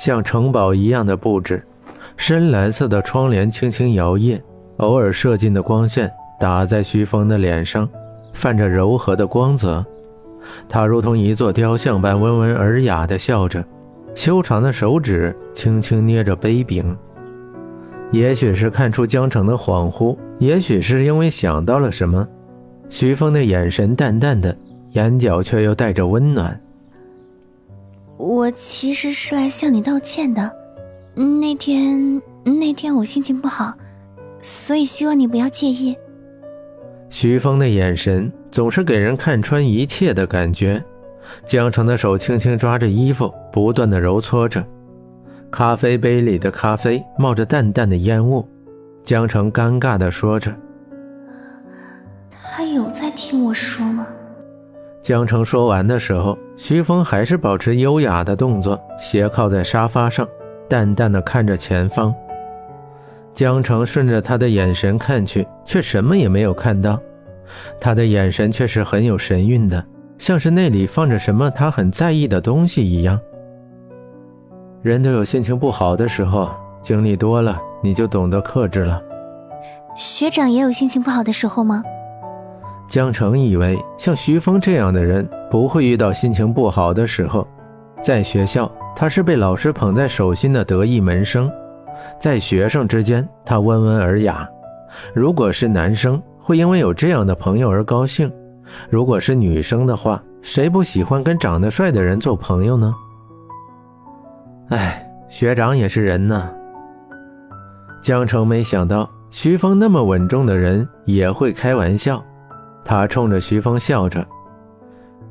像城堡一样的布置，深蓝色的窗帘轻轻摇曳，偶尔射进的光线打在徐峰的脸上，泛着柔和的光泽。他如同一座雕像般温文尔雅地笑着，修长的手指轻轻捏着杯柄。也许是看出江城的恍惚，也许是因为想到了什么，徐峰的眼神淡淡的，眼角却又带着温暖。我其实是来向你道歉的，那天那天我心情不好，所以希望你不要介意。徐峰的眼神总是给人看穿一切的感觉。江城的手轻轻抓着衣服，不断的揉搓着。咖啡杯里的咖啡冒着淡淡的烟雾。江城尴尬的说着：“他有在听我说吗？”江城说完的时候，徐峰还是保持优雅的动作，斜靠在沙发上，淡淡的看着前方。江城顺着他的眼神看去，却什么也没有看到。他的眼神却是很有神韵的，像是那里放着什么他很在意的东西一样。人都有心情不好的时候，经历多了，你就懂得克制了。学长也有心情不好的时候吗？江城以为像徐峰这样的人不会遇到心情不好的时候，在学校他是被老师捧在手心的得意门生。在学生之间，他温文尔雅；如果是男生，会因为有这样的朋友而高兴；如果是女生的话，谁不喜欢跟长得帅的人做朋友呢？哎，学长也是人呐。江城没想到徐峰那么稳重的人也会开玩笑，他冲着徐峰笑着。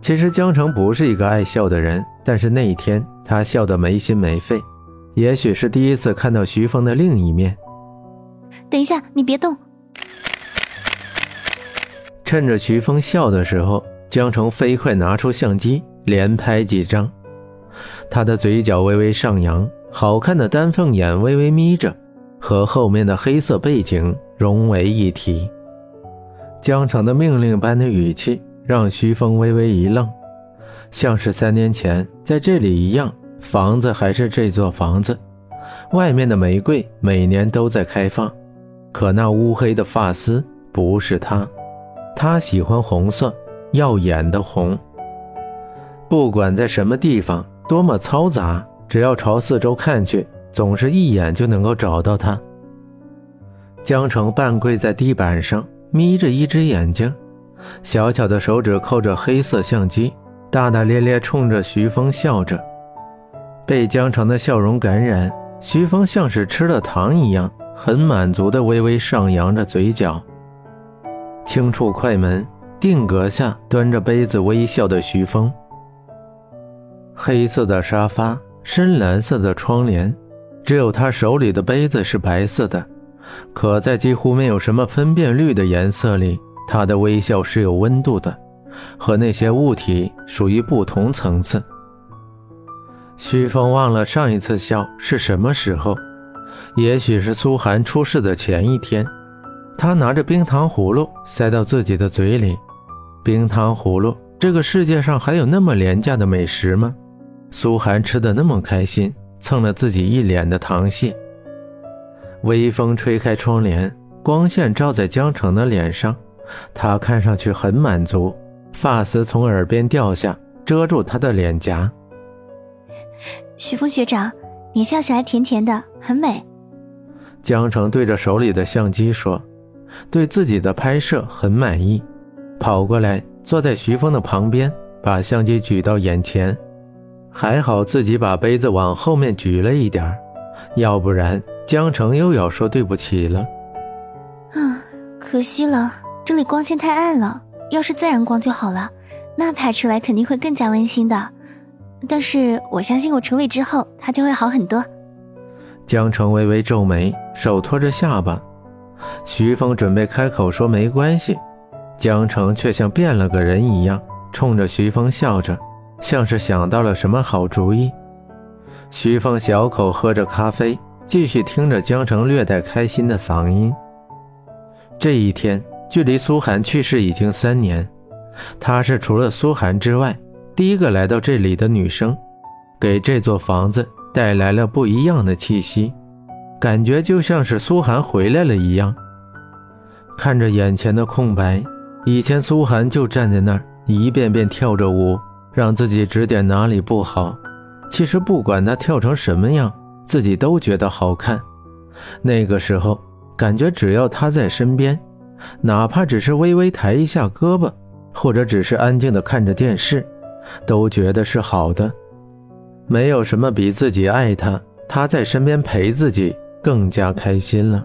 其实江城不是一个爱笑的人，但是那一天他笑得没心没肺。也许是第一次看到徐峰的另一面。等一下，你别动。趁着徐峰笑的时候，江城飞快拿出相机，连拍几张。他的嘴角微微上扬，好看的丹凤眼微微眯着，和后面的黑色背景融为一体。江城的命令般的语气让徐峰微微一愣，像是三年前在这里一样。房子还是这座房子，外面的玫瑰每年都在开放，可那乌黑的发丝不是他，他喜欢红色，耀眼的红。不管在什么地方，多么嘈杂，只要朝四周看去，总是一眼就能够找到他。江城半跪在地板上，眯着一只眼睛，小巧的手指扣着黑色相机，大大咧咧冲着徐峰笑着。被江城的笑容感染，徐峰像是吃了糖一样，很满足的微微上扬着嘴角。轻触快门，定格下端着杯子微笑的徐峰。黑色的沙发，深蓝色的窗帘，只有他手里的杯子是白色的。可在几乎没有什么分辨率的颜色里，他的微笑是有温度的，和那些物体属于不同层次。徐峰忘了上一次笑是什么时候，也许是苏寒出事的前一天。他拿着冰糖葫芦塞到自己的嘴里，冰糖葫芦，这个世界上还有那么廉价的美食吗？苏寒吃的那么开心，蹭了自己一脸的糖屑。微风吹开窗帘，光线照在江城的脸上，他看上去很满足，发丝从耳边掉下，遮住他的脸颊。徐峰学长，你笑起来甜甜的，很美。江城对着手里的相机说：“对自己的拍摄很满意。”跑过来坐在徐峰的旁边，把相机举到眼前。还好自己把杯子往后面举了一点要不然江城又要说对不起了。啊，可惜了，这里光线太暗了。要是自然光就好了，那拍出来肯定会更加温馨的。但是我相信我成为之后，他就会好很多。江城微微皱眉，手托着下巴。徐峰准备开口说没关系，江城却像变了个人一样，冲着徐峰笑着，像是想到了什么好主意。徐峰小口喝着咖啡，继续听着江城略带开心的嗓音。这一天距离苏寒去世已经三年，她是除了苏寒之外。第一个来到这里的女生，给这座房子带来了不一样的气息，感觉就像是苏寒回来了一样。看着眼前的空白，以前苏寒就站在那儿，一遍遍跳着舞，让自己指点哪里不好。其实不管他跳成什么样，自己都觉得好看。那个时候，感觉只要他在身边，哪怕只是微微抬一下胳膊，或者只是安静的看着电视，都觉得是好的。没有什么比自己爱他，他在身边陪自己更加开心了。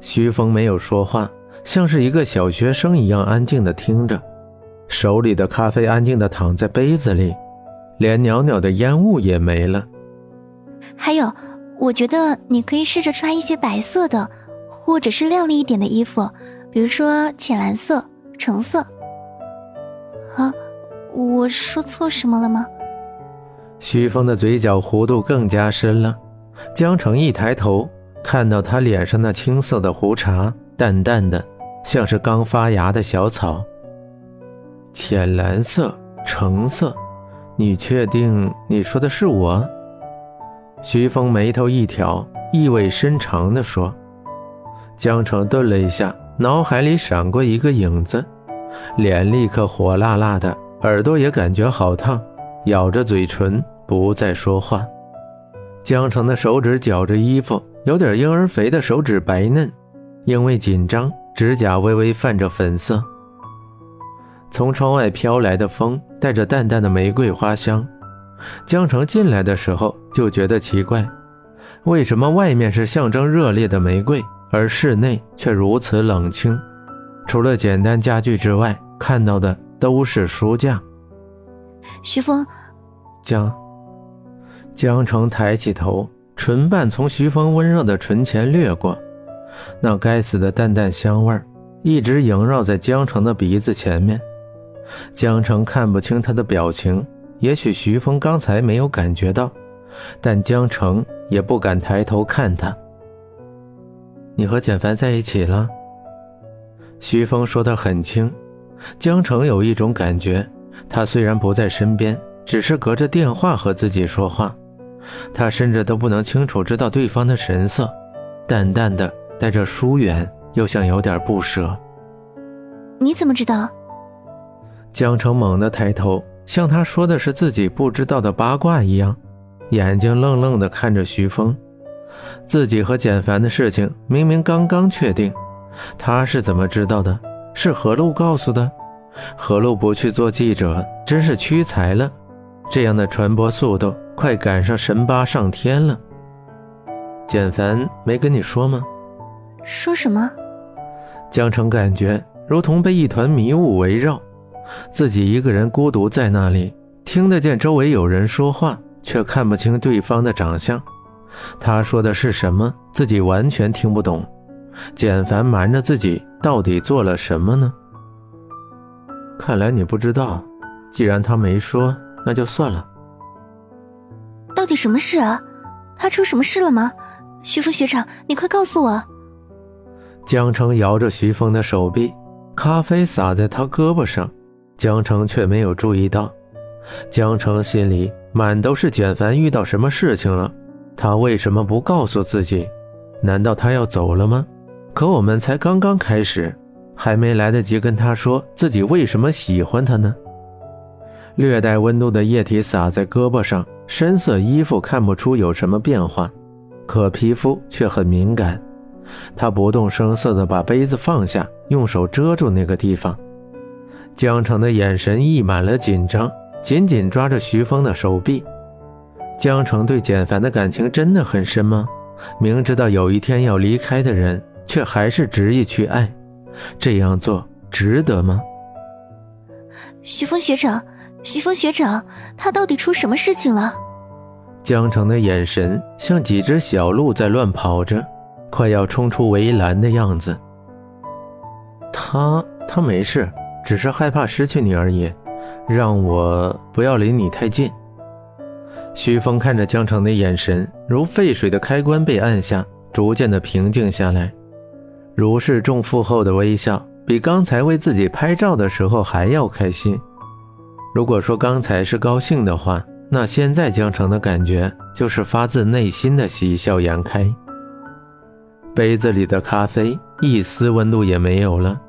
徐峰没有说话，像是一个小学生一样安静的听着，手里的咖啡安静的躺在杯子里，连袅袅的烟雾也没了。还有。我觉得你可以试着穿一些白色的，或者是亮丽一点的衣服，比如说浅蓝色、橙色。啊，我说错什么了吗？徐峰的嘴角弧度更加深了。江城一抬头，看到他脸上那青色的胡茬，淡淡的，像是刚发芽的小草。浅蓝色、橙色，你确定你说的是我？徐峰眉头一挑，意味深长地说：“江城顿了一下，脑海里闪过一个影子，脸立刻火辣辣的，耳朵也感觉好烫，咬着嘴唇不再说话。江城的手指绞着衣服，有点婴儿肥的手指白嫩，因为紧张，指甲微微泛着粉色。从窗外飘来的风，带着淡淡的玫瑰花香。”江城进来的时候就觉得奇怪，为什么外面是象征热烈的玫瑰，而室内却如此冷清？除了简单家具之外，看到的都是书架。徐峰，江江城抬起头，唇瓣从徐峰温热的唇前掠过，那该死的淡淡香味一直萦绕在江城的鼻子前面。江城看不清他的表情。也许徐峰刚才没有感觉到，但江城也不敢抬头看他。你和简凡在一起了？徐峰说得很轻，江城有一种感觉，他虽然不在身边，只是隔着电话和自己说话，他甚至都不能清楚知道对方的神色，淡淡的带着疏远，又像有点不舍。你怎么知道？江城猛地抬头。像他说的是自己不知道的八卦一样，眼睛愣愣地看着徐峰。自己和简凡的事情明明刚刚确定，他是怎么知道的？是何璐告诉的？何璐不去做记者，真是屈才了。这样的传播速度，快赶上神八上天了。简凡没跟你说吗？说什么？江城感觉如同被一团迷雾围绕。自己一个人孤独在那里，听得见周围有人说话，却看不清对方的长相。他说的是什么？自己完全听不懂。简凡瞒着自己，到底做了什么呢？看来你不知道。既然他没说，那就算了。到底什么事啊？他出什么事了吗？徐峰学长，你快告诉我。江城摇着徐峰的手臂，咖啡洒在他胳膊上。江城却没有注意到，江城心里满都是简凡遇到什么事情了，他为什么不告诉自己？难道他要走了吗？可我们才刚刚开始，还没来得及跟他说自己为什么喜欢他呢。略带温度的液体洒在胳膊上，深色衣服看不出有什么变化，可皮肤却很敏感。他不动声色地把杯子放下，用手遮住那个地方。江城的眼神溢满了紧张，紧紧抓着徐峰的手臂。江城对简凡的感情真的很深吗？明知道有一天要离开的人，却还是执意去爱，这样做值得吗？徐峰学长，徐峰学长，他到底出什么事情了？江城的眼神像几只小鹿在乱跑着，快要冲出围栏的样子。他他没事。只是害怕失去你而已，让我不要离你太近。徐峰看着江城的眼神，如沸水的开关被按下，逐渐的平静下来，如释重负后的微笑，比刚才为自己拍照的时候还要开心。如果说刚才是高兴的话，那现在江城的感觉就是发自内心的喜笑颜开。杯子里的咖啡一丝温度也没有了，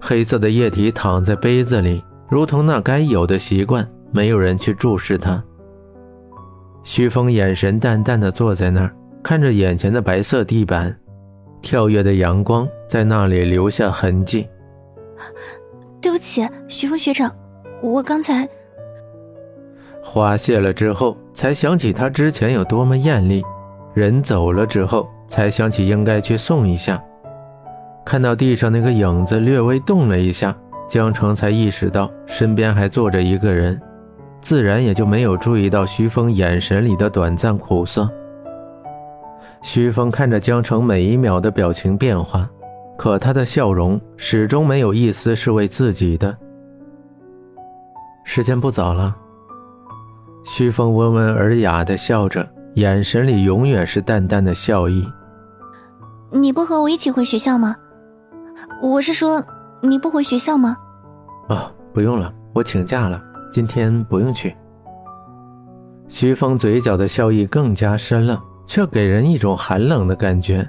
黑色的液体躺在杯子里，如同那该有的习惯，没有人去注视他。徐峰眼神淡淡的坐在那儿，看着眼前的白色地板，跳跃的阳光在那里留下痕迹。对不起，徐峰学长，我刚才……花谢了之后，才想起他之前有多么艳丽。人走了之后。才想起应该去送一下，看到地上那个影子略微动了一下，江城才意识到身边还坐着一个人，自然也就没有注意到徐峰眼神里的短暂苦涩。徐峰看着江城每一秒的表情变化，可他的笑容始终没有一丝是为自己的。时间不早了，徐峰温文尔雅的笑着。眼神里永远是淡淡的笑意。你不和我一起回学校吗？我是说，你不回学校吗？啊，不用了，我请假了，今天不用去。徐峰嘴角的笑意更加深了，却给人一种寒冷的感觉。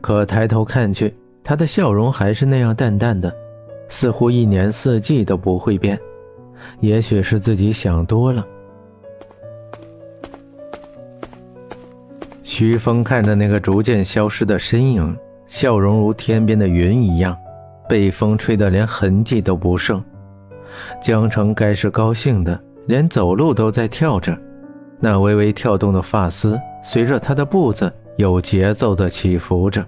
可抬头看去，他的笑容还是那样淡淡的，似乎一年四季都不会变。也许是自己想多了。徐峰看着那个逐渐消失的身影，笑容如天边的云一样，被风吹得连痕迹都不剩。江城该是高兴的，连走路都在跳着，那微微跳动的发丝随着他的步子有节奏的起伏着。